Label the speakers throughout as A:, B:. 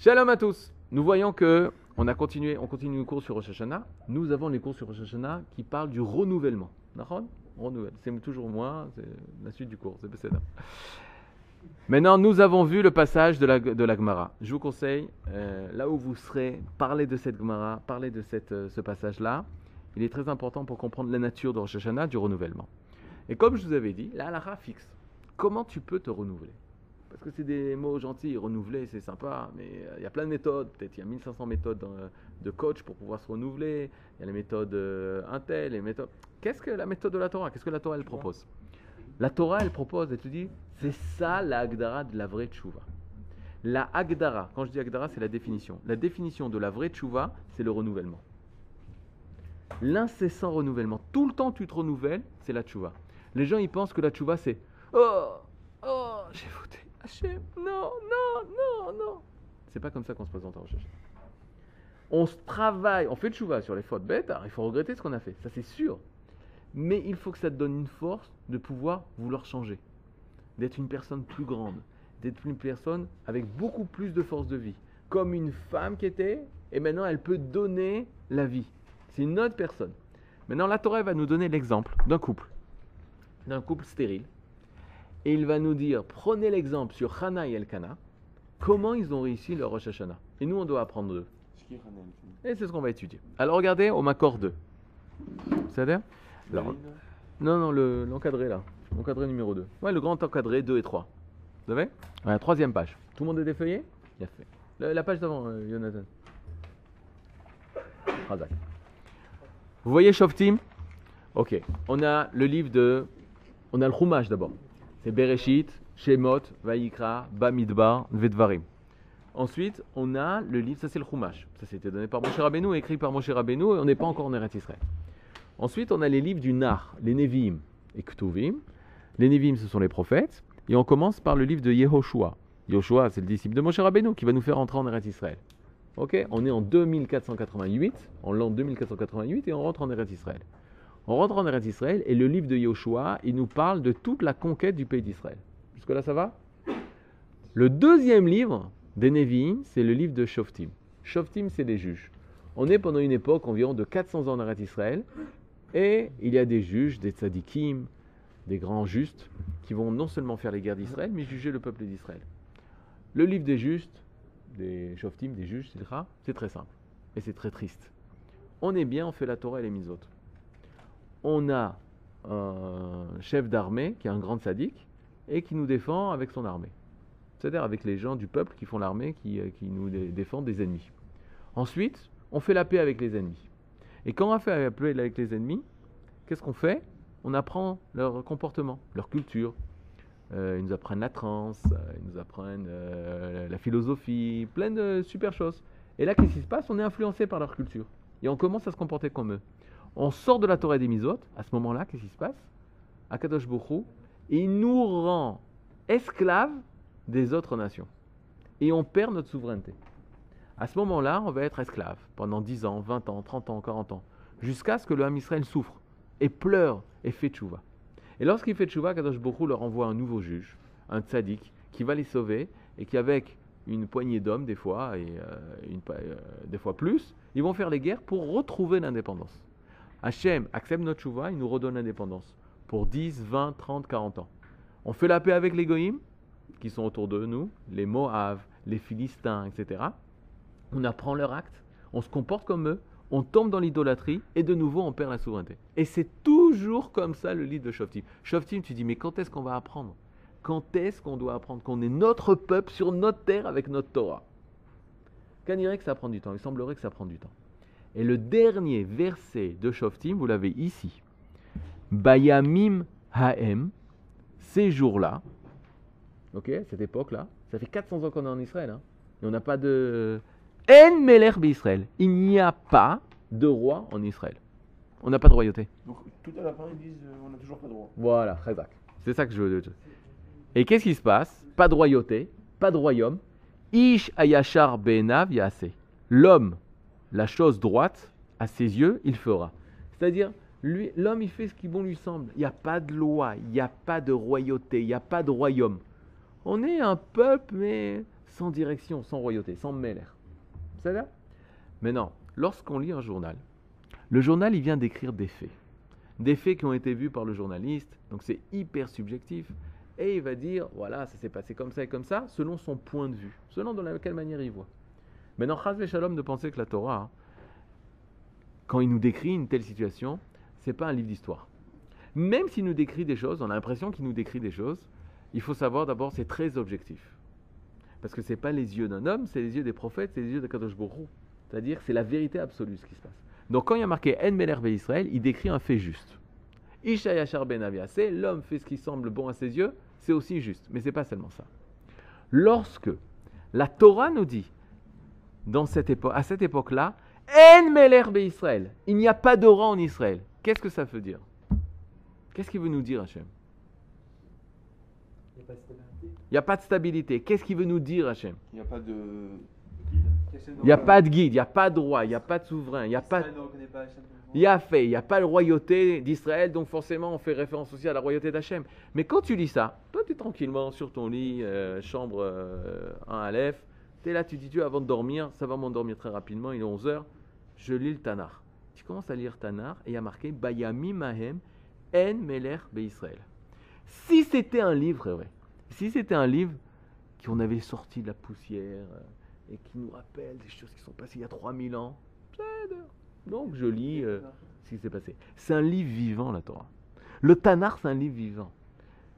A: Shalom à tous. Nous voyons que on a continué, on continue le cours sur Rosh Hashanah. Nous avons les cours sur Rosh Hashanah qui parlent du renouvellement. C'est toujours moi, c'est la suite du cours, c'est. Maintenant, nous avons vu le passage de la, de la Gemara. Je vous conseille, euh, là où vous serez, parlez de cette Gemara, parlez de cette, euh, ce passage-là. Il est très important pour comprendre la nature de Rosh Hashanah, du renouvellement. Et comme je vous avais dit, la halakha fixe. Comment tu peux te renouveler? Parce que c'est des mots gentils, renouveler, c'est sympa, mais euh, il y a plein de méthodes. Peut-être il y a 1500 méthodes euh, de coach pour pouvoir se renouveler. Il y a les méthodes euh, Intel, les méthodes. Qu'est-ce que la méthode de la Torah? Qu'est-ce que la Torah elle propose? La Torah elle propose, elle te dit, c'est ça la Agdara de la vraie tchouva. La Agdara, quand je dis Agdara, c'est la définition. La définition de la vraie tchouva, c'est le renouvellement. L'incessant renouvellement. Tout le temps tu te renouvelles, c'est la tchouva. Les gens ils pensent que la tchouva c'est Oh, oh, j'ai voté Non, non, non, non. C'est pas comme ça qu'on se présente en Hashanah. On se travaille, on fait tchouva sur les fautes bêtes, il faut regretter ce qu'on a fait, ça c'est sûr. Mais il faut que ça te donne une force de pouvoir vouloir changer, d'être une personne plus grande, d'être une personne avec beaucoup plus de force de vie, comme une femme qui était, et maintenant elle peut donner la vie. C'est une autre personne. Maintenant, la Torah va nous donner l'exemple d'un couple, d'un couple stérile. Et il va nous dire, prenez l'exemple sur Hana et Elkana, comment ils ont réussi leur Rosh Hashanah. Et nous, on doit apprendre d'eux. Et c'est ce qu'on va étudier. Alors regardez au Makor 2. C'est-à-dire Non, non, le- l'encadré là. L'encadré numéro 2. Ouais, le grand encadré 2 et 3. Vous avez Ouais, troisième page. Tout le monde est défeuillé Bien fait. La, la page d'avant, euh, Jonathan. Razak. Vous voyez Shoftim? Ok. On a le livre de. On a le Chumash d'abord. C'est Bereshit, Shemot, Vayikra, Bamidbar, Vedvarim. Ensuite, on a le livre, ça c'est le Chumash. Ça c'était donné par Moshe Rabbeinu, écrit par Moshe Rabbeinu, et on n'est pas encore en Eretz Israël. Ensuite, on a les livres du Nar, les Nevi'im et Ktuvim. Les Nevi'im, ce sont les prophètes. Et on commence par le livre de Yehoshua. Yehoshua, c'est le disciple de Moshe Rabbeinu qui va nous faire entrer en Eretz Israël. Ok On est en 2488, en l'an 2488, et on rentre en Eretz Israël. On rentre en Eretz Israël, et le livre de Yehoshua, il nous parle de toute la conquête du pays d'Israël. Jusque-là, ça va? Le deuxième livre des Nevi'im, c'est le livre de Shoftim. Shoftim, c'est les juges. On est pendant une époque environ de 400 ans en Eretz Israël, et il y a des juges, des tzadikim, des grands justes, qui vont non seulement faire les guerres d'Israël, mais juger le peuple d'Israël. Le livre des justes, des shoftim, des juges, etc., c'est très simple. Et c'est très triste. On est bien, on fait la Torah et les mises On a un chef d'armée qui est un grand sadique et qui nous défend avec son armée. C'est-à-dire avec les gens du peuple qui font l'armée, qui, euh, qui nous dé- défendent des ennemis. Ensuite, on fait la paix avec les ennemis. Et quand on fait la paix avec les ennemis, qu'est-ce qu'on fait? On apprend leur comportement, leur culture. Euh, ils nous apprennent la transe, euh, ils nous apprennent la philosophie, plein de super choses. Et là, qu'est-ce qui se passe? On est influencé par leur culture. Et on commence à se comporter comme eux. On sort de la Torah des Misotes, à ce moment-là, qu'est-ce qui se passe? Akadosh Bokhu, il nous rend esclaves des autres nations. Et on perd notre souveraineté. À ce moment-là, on va être esclave pendant 10 ans, 20 ans, 30 ans, 40 ans, jusqu'à ce que le Ham Israël souffre et pleure et fait tchouva. Et lorsqu'il fait tchouva, Kadosh Bokhu leur envoie un nouveau juge, un tzaddik, qui va les sauver et qui, avec une poignée d'hommes, des fois, et euh, euh, des fois plus, ils vont faire les guerres pour retrouver l'indépendance. Hachem accepte notre tchouva, il nous redonne l'indépendance pour 10, 20, 30, 40 ans. On fait la paix avec les goïms, qui sont autour de nous, les Moaves, les Philistins, etc. On apprend leur acte, on se comporte comme eux, on tombe dans l'idolâtrie et de nouveau on perd la souveraineté. Et c'est toujours comme ça le livre de Shoftim. Shoftim, tu dis, mais quand est-ce qu'on va apprendre? Quand est-ce qu'on doit apprendre? Qu'on est notre peuple sur notre terre avec notre Torah? Qu'on dirait que ça prend du temps, il semblerait que ça prend du temps. Et le dernier verset de Shoftim, vous l'avez ici. Bayamim Haem, ces jours-là, ok, cette époque-là, ça fait 400 ans qu'on est en Israël, hein, et on n'a pas de. En Meler Israël. Il n'y a pas de roi en Israël. On n'a pas de royauté.
B: Donc tout à la fin, ils disent euh, on n'a toujours pas de droit.
A: Voilà. C'est ça que je veux dire. Et qu'est-ce qui se passe? Pas de royauté, pas de royaume. Ish ayashar be'enav yase. L'homme, la chose droite, à ses yeux, il fera. C'est-à-dire, l'homme, il fait ce qui bon lui semble. Il n'y a pas de loi, il n'y a pas de royauté, il n'y a pas de royaume. On est un peuple, mais sans direction, sans royauté, sans mêler. C'est là Maintenant, lorsqu'on lit un journal, le journal, il vient décrire des faits. Des faits qui ont été vus par le journaliste, donc c'est hyper subjectif. Et il va dire, voilà, ça s'est passé comme ça et comme ça, selon son point de vue, selon dans quelle manière il voit. Maintenant, Chaz Shalom de penser que la Torah, quand il nous décrit une telle situation, c'est pas un livre d'histoire. Même s'il nous décrit des choses, on a l'impression qu'il nous décrit des choses, il faut savoir d'abord, c'est très objectif. Parce que ce n'est pas les yeux d'un homme, c'est les yeux des prophètes, c'est les yeux de Kadosh Borou. C'est-à-dire, c'est la vérité absolue ce qui se passe. Donc quand il y a marqué En Meler Israël, il décrit un fait juste. Isha Yachar Ben c'est l'homme fait ce qui semble bon à ses yeux, c'est aussi juste. Mais ce n'est pas seulement ça. Lorsque la Torah nous dit, dans cette époque, à cette époque-là, En Meler Israël, il n'y a pas de roi en Israël. Qu'est-ce que ça veut dire? Qu'est-ce qu'il veut nous dire, Hachem? Il n'y a pas de stabilité. Qu'est-ce qu'il veut nous dire, Hachem?
B: Il n'y a pas de.
A: Il n'y a pas de guide, il n'y a pas de roi, il n'y a pas de souverain, il n'y a pas. Il y a fait, il n'y a pas de royauté d'Israël, donc forcément on fait référence aussi à la royauté d'Hachem. Mais quand tu lis ça, toi tu es tranquillement sur ton lit, euh, chambre 1 euh, à l'EF, tu es là, tu dis Dieu avant de dormir, ça va m'endormir très rapidement, il est 11h, je lis le Tanar. Tu commences à lire Tanar et il y a marqué Bayami Mahem En Meler Israël. Si c'était un livre, vrai, si c'était un livre qu'on avait sorti de la poussière, euh, et qui nous rappelle des choses qui sont passées il y a 3000 ans. Donc je lis euh, ce qui s'est passé. C'est un livre vivant, la Torah. Le Tanar, c'est un livre vivant.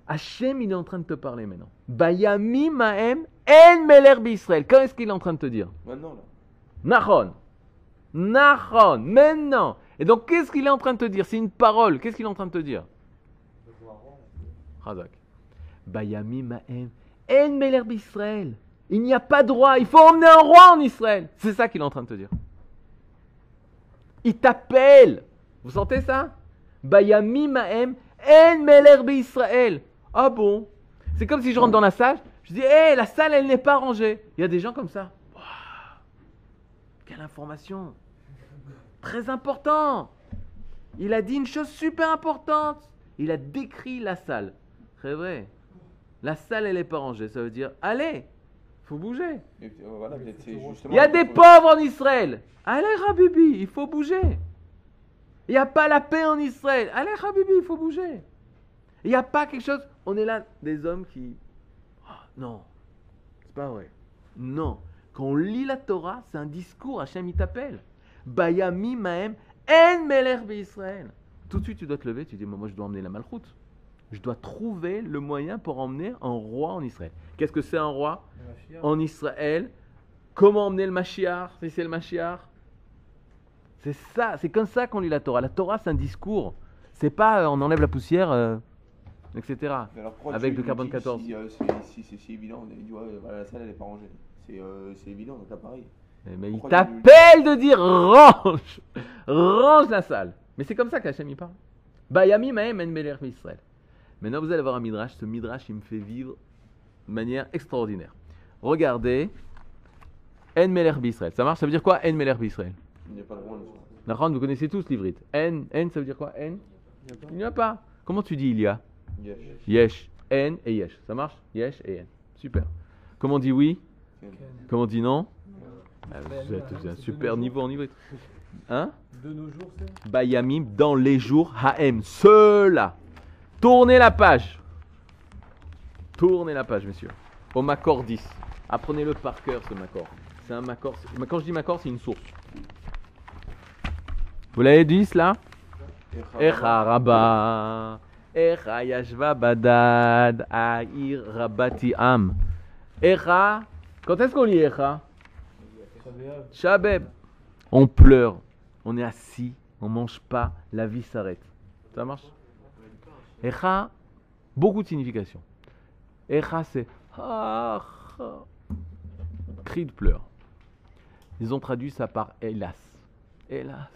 A: Hachem, il est en train de te parler maintenant. Bayami Mahem En Meler Israël. Quand est-ce qu'il est en train de te dire
B: Maintenant, là.
A: Nahon. Nahon. Maintenant. Et donc, qu'est-ce qu'il est en train de te dire C'est une parole. Qu'est-ce qu'il est en train de te dire Razak. Bayami Mahem En Meler Israël. Il n'y a pas de roi. Il faut emmener un roi en Israël. C'est ça qu'il est en train de te dire. Il t'appelle. Vous sentez ça Bayami Mahem En Meler Israël. Ah bon C'est comme si je rentre dans la salle. Je dis, hé, la salle, elle n'est pas rangée. Il y a des gens comme ça. quelle information Très important. Il a dit une chose super importante. Il a décrit la salle. C'est vrai. La salle, elle n'est pas rangée. Ça veut dire, allez, faut bouger. Il y a des pauvres en Israël. Allez, Habibi, il faut bouger. Il n'y a pas la paix en Israël. Allez, Habibi, il faut bouger. Il n'y a pas quelque chose. On est là, des hommes qui. Non, c'est pas vrai. Non. Quand on lit la Torah, c'est un discours. Hachem, il t'appelle. Bayami Mahem En Meler Israël. Tout de suite, tu dois te lever. Tu dis Moi, je dois emmener la malchoute. Je dois trouver le moyen pour emmener un roi en Israël. Qu'est-ce que c'est un roi en Israël? Comment emmener le Mashiach, si c'est le Mashiach? C'est ça, c'est comme ça qu'on lit la Torah. La Torah, c'est un discours. C'est pas euh, on enlève la poussière, euh, etc. avec le carbone 14.
B: Si, euh, c'est évident, on dit, ouais, la salle, elle n'est pas rangée. C'est évident, donc là, pareil.
A: Eh, mais il t'appelle de dire range Range la salle Mais c'est comme ça qu'Hachem y parle. Bayami Mahem En Israël. Maintenant, vous allez voir un midrash. Ce midrash, il me fait vivre de manière extraordinaire. Regardez, En Meler Israël. Ça marche? Ça veut dire quoi En Meler Israël?
B: Il n'y a pas de
A: roi. vous connaissez tous l'ivrite. En, En, ça veut dire quoi En Il n'y a pas. Comment tu dis il y a
B: Yesh.
A: Yesh. En et Yesh. Ça marche? Yesh et En. Super. Comment on dit oui? Comment on dit non? Ah, Vous êtes un super niveau en ivrite. Hein?
C: De nos jours, c'est?
A: Bayamim, dans les jours, Haem. Cela. Tournez la page. Tournez la page, messieurs. Au Macor 10. Apprenez-le par cœur, ce Macor. C'est un Macor. Quand je dis Macor, c'est une source. Vous l'avez dit, cela? Echa Rabba. Echa Yashva Badad. Aïr Rabati Am. Echa. Quand est-ce qu'on lit Echa? Shabeb. On pleure. On est assis. On mange pas. La vie s'arrête. Ça marche? Echa, beaucoup de significations. Echa, c'est cri de pleurs. Ils ont traduit ça par hélas. Hélas.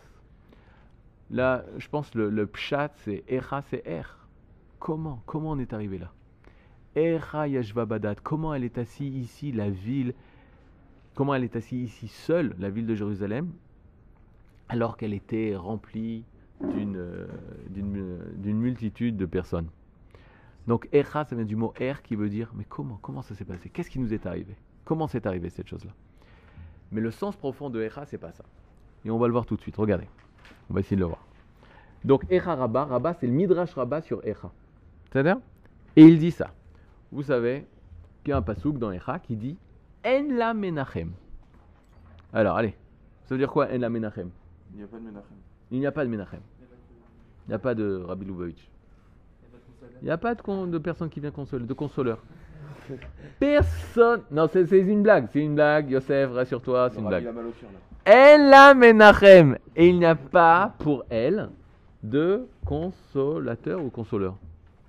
A: Là, je pense le, le pshat, c'est Echa, c'est Er. Comment Comment on est arrivé là? Comment elle est assise ici, la ville? Comment elle est assise ici seule, la ville de Jérusalem, alors qu'elle était remplie d'une d'une multitude de personnes? Donc, Echa, ça vient du mot Er qui veut dire Mais comment Comment ça s'est passé? Qu'est-ce qui nous est arrivé? Comment c'est arrivé cette chose-là? Mais le sens profond de Echa, c'est pas ça. Et on va le voir tout de suite. Regardez. On va essayer de le voir. Donc Echa Rabba, Rabba c'est le Midrash Rabba sur Echa. C'est-à-dire Et il dit ça. Vous savez qu'il y a un pasouk dans Echa qui dit En la menachem. Alors, allez. Ça veut dire quoi En la menachem?
B: Il n'y a pas de Menachem.
A: Il n'y a pas de menachem. Il n'y a pas de Rabbi Lubavitch. Il n'y a pas de, con- de personne qui vient consoler, de consoleur. Personne. Non, c'est une blague. C'est une blague. Yosef, rassure-toi, c'est une blague. Elle la menachem. Et il n'y a pas pour elle de consolateur ou consoleur.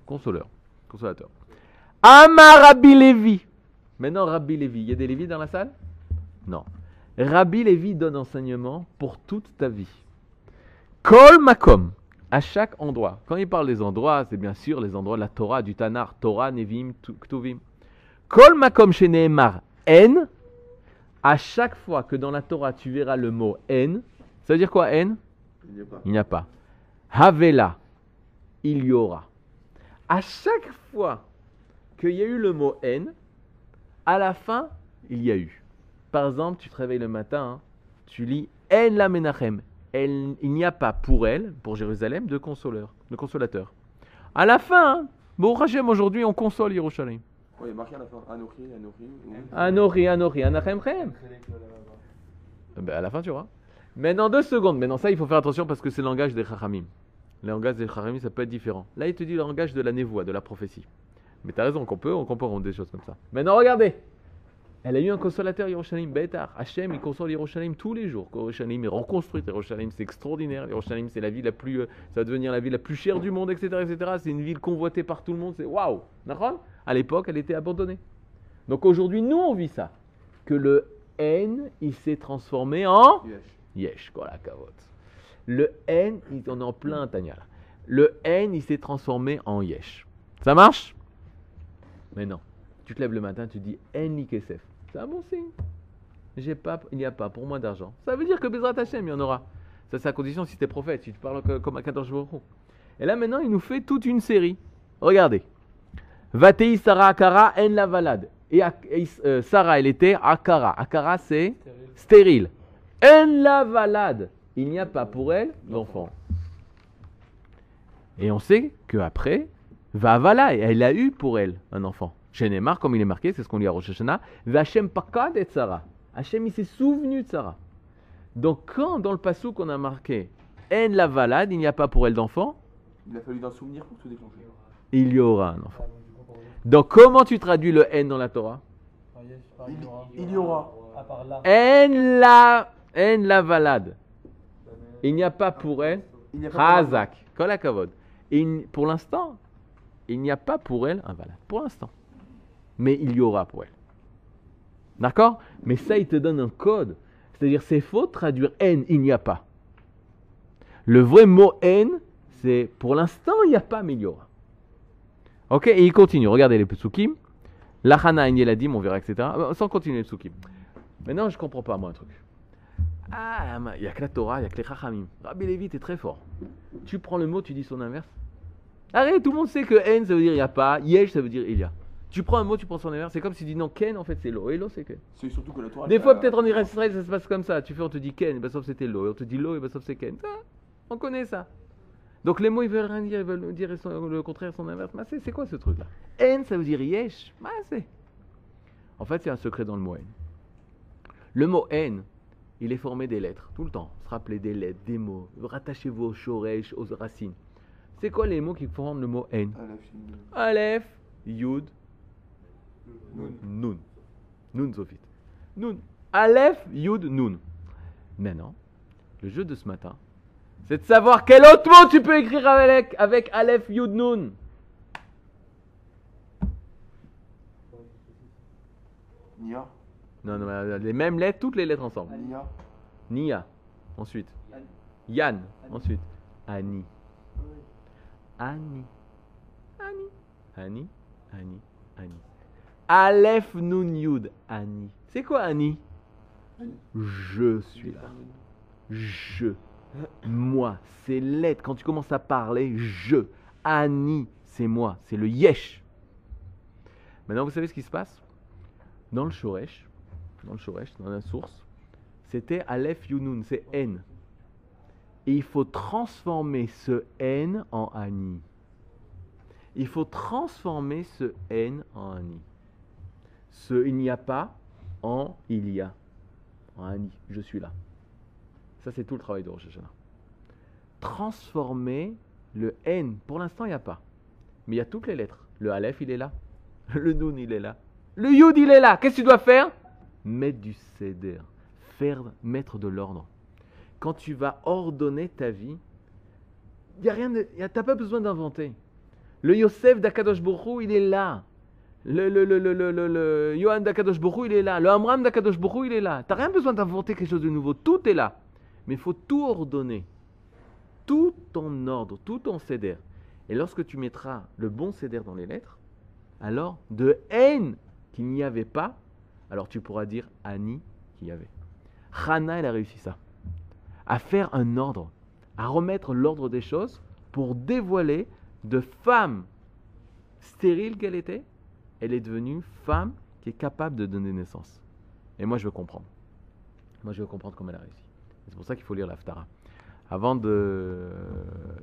A: Consoleur. Consolateur. Amar Rabbi Lévi. Maintenant, Rabbi Lévi. Il y a des Lévi dans la salle? Non. Rabbi Lévi donne enseignement pour toute ta vie. Kol makom. À chaque endroit. Quand il parle des endroits, c'est bien sûr les endroits de la Torah, du Tanar, Torah, Nevim, Tu- Ktuvim. Kol makom chez Nehemar en. À chaque fois que dans la Torah tu verras le mot en, ça veut dire quoi en
B: Il n'y a pas.
A: Il n'y a pas. Havela, il y aura. À chaque fois qu'il y a eu le mot en, à la fin, il y a eu. Par exemple, tu te réveilles le matin, hein, tu lis En la Menachem. Elle- il n'y a pas pour elle, pour Jérusalem, de consoleur, de consolateur. À la fin, hein, bon aujourd'hui, on console Yerushalayim.
B: A marqué à la fin. Anochi. ou-
A: Anori, Anori, Anachem, Chem. Ben, à la fin, tu vois. Mais dans deux secondes, mais dans ça, il faut faire attention parce que c'est le langage des Chachamim. Le langage des Chachamim, ça peut être différent. Là, il te dit le langage de la névoie, de la prophétie. Mais tu as raison qu'on peut, on comprend des choses comme ça. Maintenant, regardez. Elle a eu un consolateur, Yerushalayim, Betar. Hachem, il console Yerushalayim tous les jours. Yerushalayim est reconstruite. Yerushalayim, c'est extraordinaire. Yerushalayim, c'est la ville la plus. euh, ça va devenir la ville la plus chère du monde, etc. etc. C'est une ville convoitée par tout le monde. C'est waouh. À l'époque, elle était abandonnée. Donc aujourd'hui, nous, on vit ça. Que le N, il s'est transformé en.
B: Yesh.
A: Yesh, quoi la cavote. Le N, on est en plein Tanya là. Le N, il s'est transformé en Yesh. Ça marche? Mais non. Tu te lèves le matin, tu dis N Likesef. C'est un bon signe. J'ai pas, il n'y a pas pour moi d'argent. Ça veut dire que Bezrat Hashem, il y en aura. Ça, c'est à condition si tu es prophète, si tu parles comme à 14 jours. Et là, maintenant, il nous fait toute une série. Regardez. Vatei Sarah Akara en la valade. Et, euh, Sarah, elle était Akara. Akara, c'est stérile. En la valade. Il n'y a pas pour elle d'enfant. Et on sait qu'après, Vavala, elle a eu pour elle un enfant. Chez Neymar, comme il est marqué, c'est ce qu'on lit à Rosh Hashanah, Vachem Pakad et Sarah. Hachem, il s'est souvenu de Sarah. Donc, quand dans le passou qu'on a marqué En la valade, il n'y a pas pour elle d'enfant,
B: Il a fallu d'un souvenir pour tout déclencher.
A: il y aura un enfant. Donc, comment tu traduis le N dans la Torah?
B: Il, il y aura.
C: À part là.
A: En la, en la valade. Il n'y a pas pour elle
B: Il n'y a pas
A: Razak, kol hakavod. Et il- pour l'instant, il n'y a pas pour elle un valade. Pour l'instant. Mais il y aura pour elle. D'accord? Mais ça, il te donne un code. C'est-à-dire, c'est faux de traduire N, il n'y a pas. Le vrai mot N, c'est pour l'instant, il n'y a pas, mais il y aura. Ok? Et il continue. Regardez les psukim. Lachana yeladim, on verra, etc. Euh, Sans continuer les psukim. Maintenant, je comprends pas, moi, un truc. Ah, il n'y a que la Torah, il n'y a que les Chachamim. Rabbi Lévi, t'es très fort. Tu prends le mot, tu dis son inverse. Arrête, tout le monde sait que N, ça veut dire il n'y a pas. Yesh, ça veut dire il y a. Tu prends un mot, tu prends son inverse. C'est comme si tu dis non, Ken, en fait, c'est l'eau. Et l'eau, c'est Ken.
B: C'est surtout que la Torah.
A: Des fois, peut-être en Israël, ça se passe comme ça. Tu fais, on te dit Ken, et ben, sauf c'était l'eau. Et on te dit l'eau, et ben, sauf c'est Ken. Ça, on connaît ça. Donc les mots, ils veulent rien dire, ils veulent dire son- le contraire, son inverse. Mais c'est, quoi ce truc-là? N, ça veut dire yesh. Bah, c'est. En fait, c'est un secret dans le mot N. Le mot N, il est formé des lettres, tout le temps. Se rappeler des lettres, des mots. Rattachez-vous aux shoresh, aux racines. C'est quoi les mots qui forment le mot
B: fille.
A: Aleph, Yud,
B: Nun.
A: Nun. Nun, Sophie. Nun. Aleph, Yud, Nun. Maintenant, le jeu de ce matin, c'est de savoir quel autre mot tu peux écrire avec, avec Aleph, Yud, Nun.
B: Nia.
A: Non, non, euh, les mêmes lettres, toutes les lettres ensemble.
B: Nia.
A: Nia. Ensuite. Yann. Ensuite. Annie. Annie. Annie. Annie. Annie. Annie. Aleph, Nun, Yud. Annie. C'est quoi Annie? Je suis là. Je. Moi. C'est lettre. Quand tu commences à parler, je. Annie, c'est moi. C'est le yesh. Maintenant, vous savez ce qui se passe? Dans le Shoresh, dans le Shoresh, dans la source, c'était Aleph Yunun, c'est N. Et il faut transformer ce N en Ani. Il faut transformer ce N en Ani. Ce il n'y a pas en il y a. En Ani, je suis là. Ça, c'est tout le travail de Rosh Hashanah. Transformer le N. Pour l'instant, il n'y a pas. Mais il y a toutes les lettres. Le Aleph, il est là. Le Nun, il est là. Le Yud, il est là. Qu'est-ce que tu dois faire? Mettre du Seder. Faire, mettre de l'ordre. Quand tu vas ordonner ta vie, y a rien y a- t'as pas besoin d'inventer. Le Yosef d'Akadosh Borou, il est là. Le, le, le, le, le, le, le Yohan d'Akadosh il est là. Le Amram d'Akadosh Borou, il est là. T'as rien besoin d'inventer quelque chose de nouveau. Tout est là. Mais il faut tout ordonner. Tout en ordre, tout en céder. Et lorsque tu mettras le bon céder dans les lettres, alors de haine qu'il n'y avait pas, alors tu pourras dire Ani qu'il y avait. Hana, elle a réussi ça. À faire un ordre, à remettre l'ordre des choses pour dévoiler de femme stérile qu'elle était, elle est devenue femme qui est capable de donner naissance. Et moi, je veux comprendre. Moi, je veux comprendre comment elle a réussi. C'est pour ça qu'il faut lire l'Aftara. Avant de,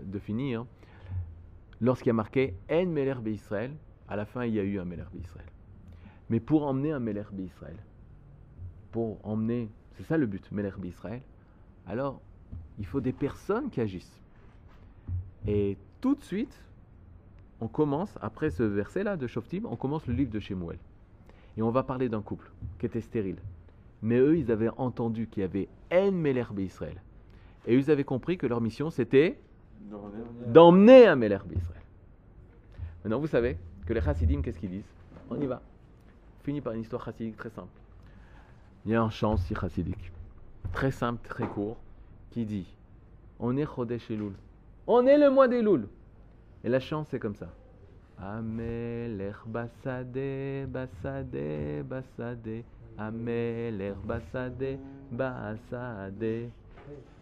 A: de finir, lorsqu'il y a marqué En Meler Israël, à la fin, il y a eu un Meler Israël. Mais pour emmener un Meler Israël, pour emmener, c'est ça le but, Meler Israël, alors il faut des personnes qui agissent. Et tout de suite, on commence, après ce verset-là de Shoftim, on commence le livre de Shemuel. Et on va parler d'un couple qui était stérile. Mais eux, ils avaient entendu qu'il y avait En Meler Israël. Et ils avaient compris que leur mission, c'était d'emmener un Meler Israël. Maintenant, vous savez que les chassidim, qu'est-ce qu'ils disent? On y va. Fini par une histoire chassidique très simple. Il y a un chant si chassidique, très simple, très court, qui dit On est Chodesh Elul. On est le mois des Loul. Et la chant, c'est comme ça. Amelech basade, basade, basade. Amelech basade, basade.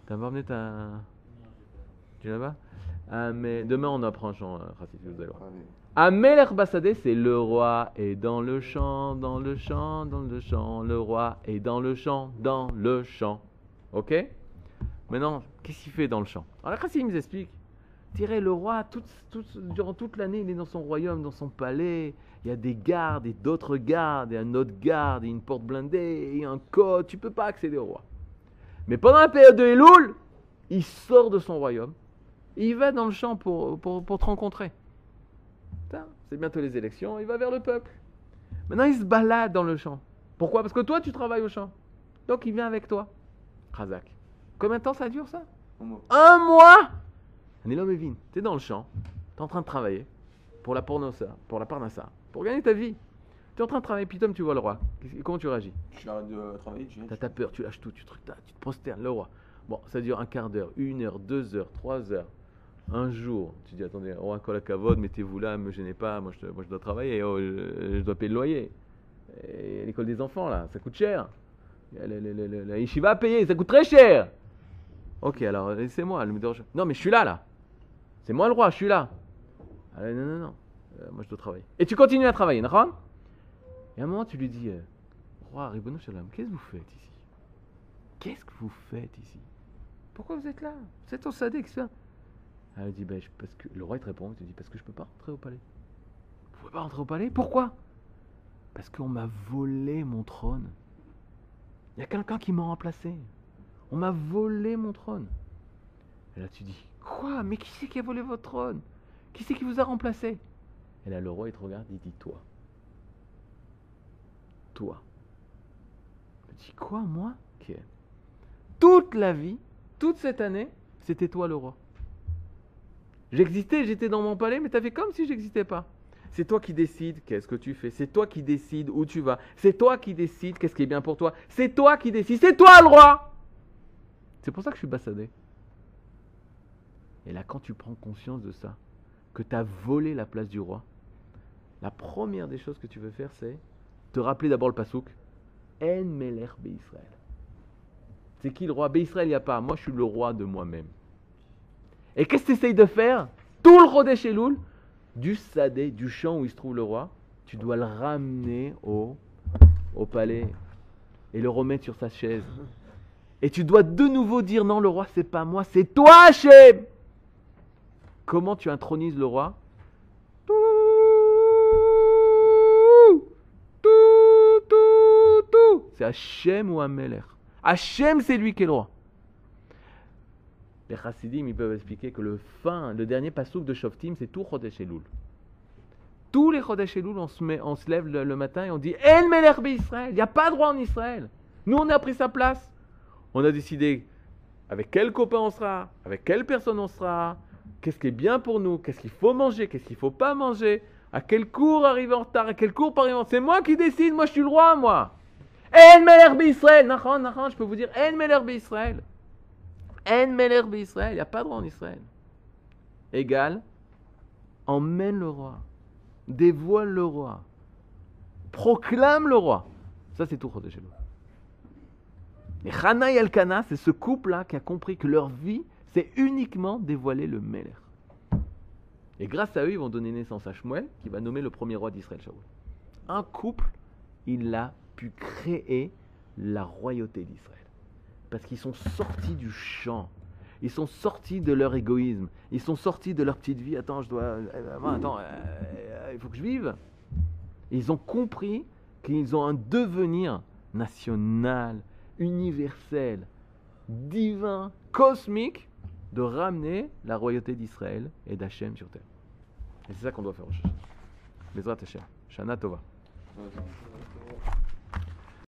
A: T'as pas emmené ta. Tu l'as pas? Ah, Demain, on apprend un chant euh, chassidique, vous allez voir. Amelech Bassadeh, c'est le roi est dans le champ, dans le champ, dans le champ. Le roi est dans le champ, dans le champ. Ok? Maintenant, qu'est-ce qu'il fait dans le champ? Alors, la Chassim nous explique. Tirez le roi, durant toute l'année, il est dans son royaume, dans son palais. Il y a des gardes et d'autres gardes, et un autre garde, et une porte blindée, et un code. Tu peux pas accéder au roi. Mais pendant la période de Elul, il sort de son royaume. Il va dans le champ pour, pour te rencontrer. C'est bientôt les élections, il va vers le peuple. Maintenant, il se balade dans le champ. Pourquoi? Parce que toi, tu travailles au champ. Donc, il vient avec toi. Razak. Combien de temps ça dure, ça?
B: Un
A: mois Un homme Evin, t'es dans le champ, t'es en train de travailler pour la pornosa, pour la parnassa, pour gagner ta vie. T'es en train de travailler, puis Tom, tu vois le roi. Comment tu réagis?
B: Je arrête de travailler, tu.
A: T'as ta peur, tu lâches tout, tu, tu te prosternes, le roi. Bon, ça dure un quart d'heure, une heure, deux heures, trois heures, un jour. Tu dis, attendez, roi Kolakavod, mettez-vous là, me gênez pas, moi je, dois travailler, oh, je, dois payer le loyer. L'école des enfants, là, ça coûte cher. La yeshiva à payer, ça coûte très cher. Ok, alors laissez-moi, le me. Non, mais je suis là, là. C'est moi le roi, je suis là. Ah, non, non, non, Euh, moi je dois travailler. Et tu continues à travailler, d'accord? Et à un moment, tu lui dis, euh, roi, Ribono Shalom, qu'est-ce que vous faites ici? Qu'est-ce que vous faites ici? Pourquoi vous êtes là? Vous êtes Sadek, ça Elle dit, ben, je- parce que... le roi te répond, il te dit, parce que je peux pas rentrer au palais. Vous pouvez pas rentrer au palais? Pourquoi? Parce qu'on m'a volé mon trône. Il y a quelqu'un qui m'a remplacé. On m'a volé mon trône. Et là tu dis, quoi? Mais qui c'est qui a volé votre trône? Qui c'est qui vous a remplacé? Et là le roi il te regarde, il dit, toi. Toi. Il dit, quoi, moi? Toute la vie, toute cette année, c'était toi le roi. J'existais, j'étais dans mon palais, mais t'as fait comme si j'existais pas. C'est toi qui décides qu'est-ce que tu fais. C'est toi qui décides où tu vas. C'est toi qui décides qu'est-ce qui est bien pour toi. C'est toi qui décides. C'est toi le roi. C'est pour ça que je suis bassadé. Et là, quand tu prends conscience de ça, que tu as volé la place du roi, la première des choses que tu veux faire, c'est te rappeler d'abord le pasouk. En Meler Israël. C'est qui le roi? Israël, il n'y a pas. Moi, je suis le roi de moi-même. Et qu'est-ce que tu essayes de faire? Tout le Rodesh Elul, du Sadé, du champ où il se trouve le roi, tu dois le ramener au, au palais. et le remettre sur sa chaise. Et tu dois de nouveau dire non, le roi, c'est pas moi, c'est toi, Hachem. Comment tu intronises le roi? Tout, tout, tout, tout. C'est Hachem ou Ameler? Hachem, c'est lui qui est le roi. Les chassidim, ils peuvent expliquer que le fin, le dernier pasouk de Shoftim, c'est tout Chodesh Elul. Tous les Chodesh Elul, on se, met, on se lève le, matin et on dit El Melech Israël. Il n'y a pas de roi en Israël. Nous, on a pris sa place. On a décidé avec quel copain on sera, avec quelle personne on sera, qu'est-ce qui est bien pour nous, qu'est-ce qu'il faut manger, qu'est-ce qu'il ne faut pas manger, à quel cours arriver en retard, à quel cours pas arriver en retard. C'est moi qui décide, moi je suis le roi, moi. En Melech Israël. Je peux vous dire En Melech Israël. En Melech Israël. Il n'y a pas de roi en Israël. Égal, emmène le roi, dévoile le roi, proclame le roi. Ça, c'est tout Chodesh. Et Hana et Elkana, c'est ce couple-là qui a compris que leur vie, c'est uniquement dévoiler le Meler. Et grâce à eux, ils vont donner naissance à Shmuel, qui va nommer le premier roi d'Israël, Shaul. Un couple, il a pu créer la royauté d'Israël. Parce qu'ils sont sortis du champ. Ils sont sortis de leur égoïsme. Ils sont sortis de leur petite vie. Attends, je dois. euh, Attends, euh, euh, il faut que je vive. Ils ont compris qu'ils ont un devenir national, universel, divin, cosmique, de ramener la royauté d'Israël et d'Hachem sur terre. Et c'est ça qu'on doit faire au Shana. Bezrat Hashem. Shana Tova.